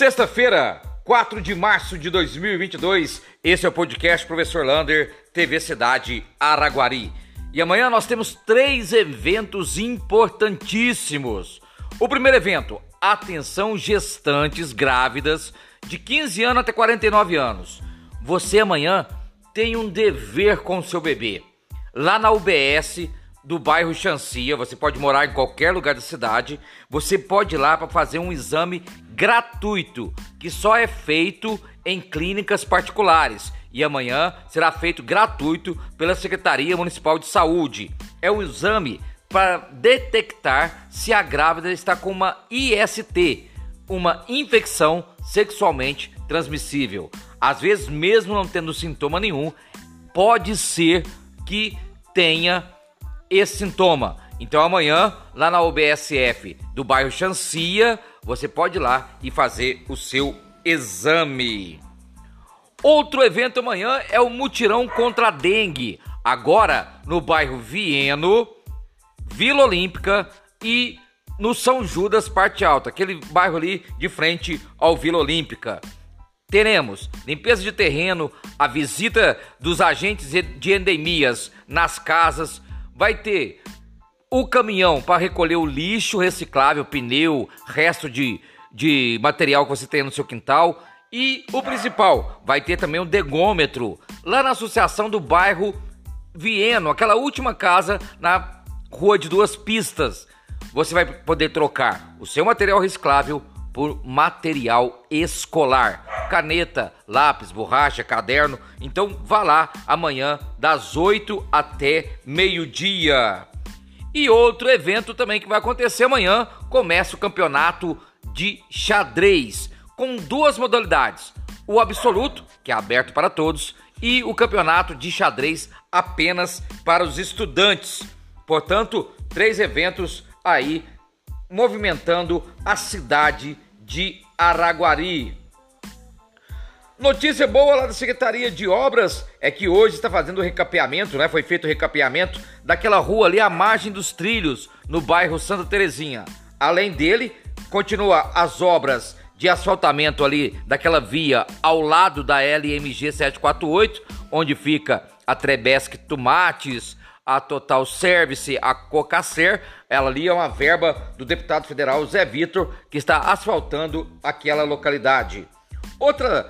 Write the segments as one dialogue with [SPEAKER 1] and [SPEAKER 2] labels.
[SPEAKER 1] Sexta-feira, 4 de março de 2022, esse é o podcast Professor Lander, TV Cidade Araguari. E amanhã nós temos três eventos importantíssimos. O primeiro evento, atenção gestantes grávidas de 15 anos até 49 anos. Você amanhã tem um dever com o seu bebê. Lá na UBS do bairro Chancia, você pode morar em qualquer lugar da cidade, você pode ir lá para fazer um exame gratuito, que só é feito em clínicas particulares. E amanhã será feito gratuito pela Secretaria Municipal de Saúde. É um exame para detectar se a grávida está com uma IST, uma infecção sexualmente transmissível. Às vezes, mesmo não tendo sintoma nenhum, pode ser que tenha esse sintoma. Então amanhã, lá na OBSF do bairro Chancia, você pode ir lá e fazer o seu exame. Outro evento amanhã é o mutirão contra a dengue, agora no bairro Vieno, Vila Olímpica e no São Judas, parte alta, aquele bairro ali de frente ao Vila Olímpica. Teremos limpeza de terreno, a visita dos agentes de endemias nas casas, vai ter o caminhão para recolher o lixo reciclável, pneu, resto de, de material que você tem no seu quintal. E o principal, vai ter também um degômetro lá na associação do bairro Vieno, aquela última casa na rua de duas pistas. Você vai poder trocar o seu material reciclável por material escolar caneta, lápis, borracha, caderno. Então vá lá amanhã das 8 até meio-dia. E outro evento também que vai acontecer amanhã, começa o campeonato de xadrez com duas modalidades: o absoluto, que é aberto para todos, e o campeonato de xadrez apenas para os estudantes. Portanto, três eventos aí movimentando a cidade de Araguari. Notícia boa lá da Secretaria de Obras é que hoje está fazendo o recapeamento, né? Foi feito o recapeamento daquela rua ali à margem dos trilhos, no bairro Santa Terezinha. Além dele, continua as obras de asfaltamento ali daquela via ao lado da LMG 748, onde fica a Trebesc Tomates, a Total Service, a Cocacer. Ela ali é uma verba do deputado federal Zé Vitor, que está asfaltando aquela localidade. Outra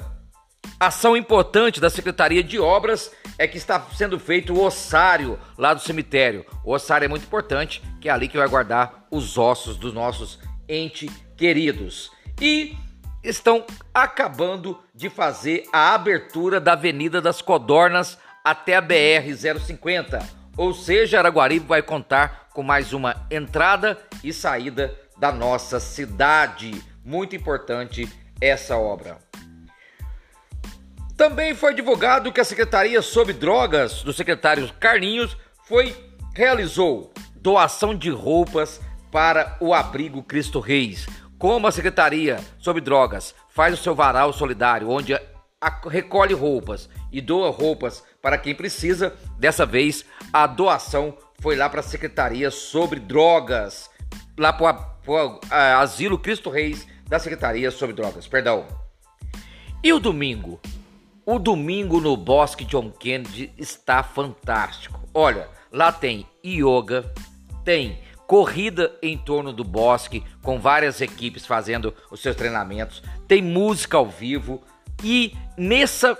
[SPEAKER 1] Ação importante da Secretaria de Obras é que está sendo feito o ossário lá do cemitério. O ossário é muito importante, que é ali que vai guardar os ossos dos nossos entes queridos. E estão acabando de fazer a abertura da Avenida das Codornas até a BR 050. Ou seja, Araguari vai contar com mais uma entrada e saída da nossa cidade. Muito importante essa obra. Também foi divulgado que a Secretaria sobre Drogas do secretário Carlinhos foi realizou doação de roupas para o abrigo Cristo Reis. Como a Secretaria sobre Drogas faz o seu varal solidário, onde recolhe roupas e doa roupas para quem precisa, dessa vez a doação foi lá para a Secretaria sobre Drogas, lá para o Asilo Cristo Reis da Secretaria sobre Drogas, perdão. E o domingo? O domingo no Bosque John Kennedy está fantástico. Olha, lá tem yoga, tem corrida em torno do bosque com várias equipes fazendo os seus treinamentos, tem música ao vivo e nessa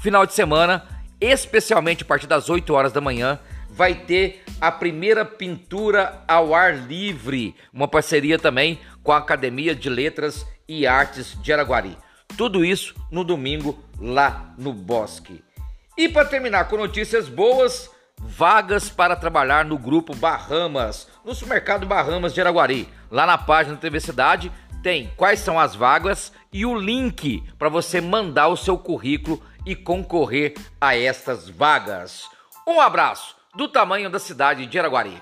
[SPEAKER 1] final de semana, especialmente a partir das 8 horas da manhã, vai ter a primeira pintura ao ar livre, uma parceria também com a Academia de Letras e Artes de Araguari. Tudo isso no domingo lá no Bosque. E para terminar com notícias boas, vagas para trabalhar no grupo Bahamas, no supermercado Bahamas de Araguari. Lá na página da TV Cidade tem quais são as vagas e o link para você mandar o seu currículo e concorrer a estas vagas. Um abraço do tamanho da cidade de Araguari.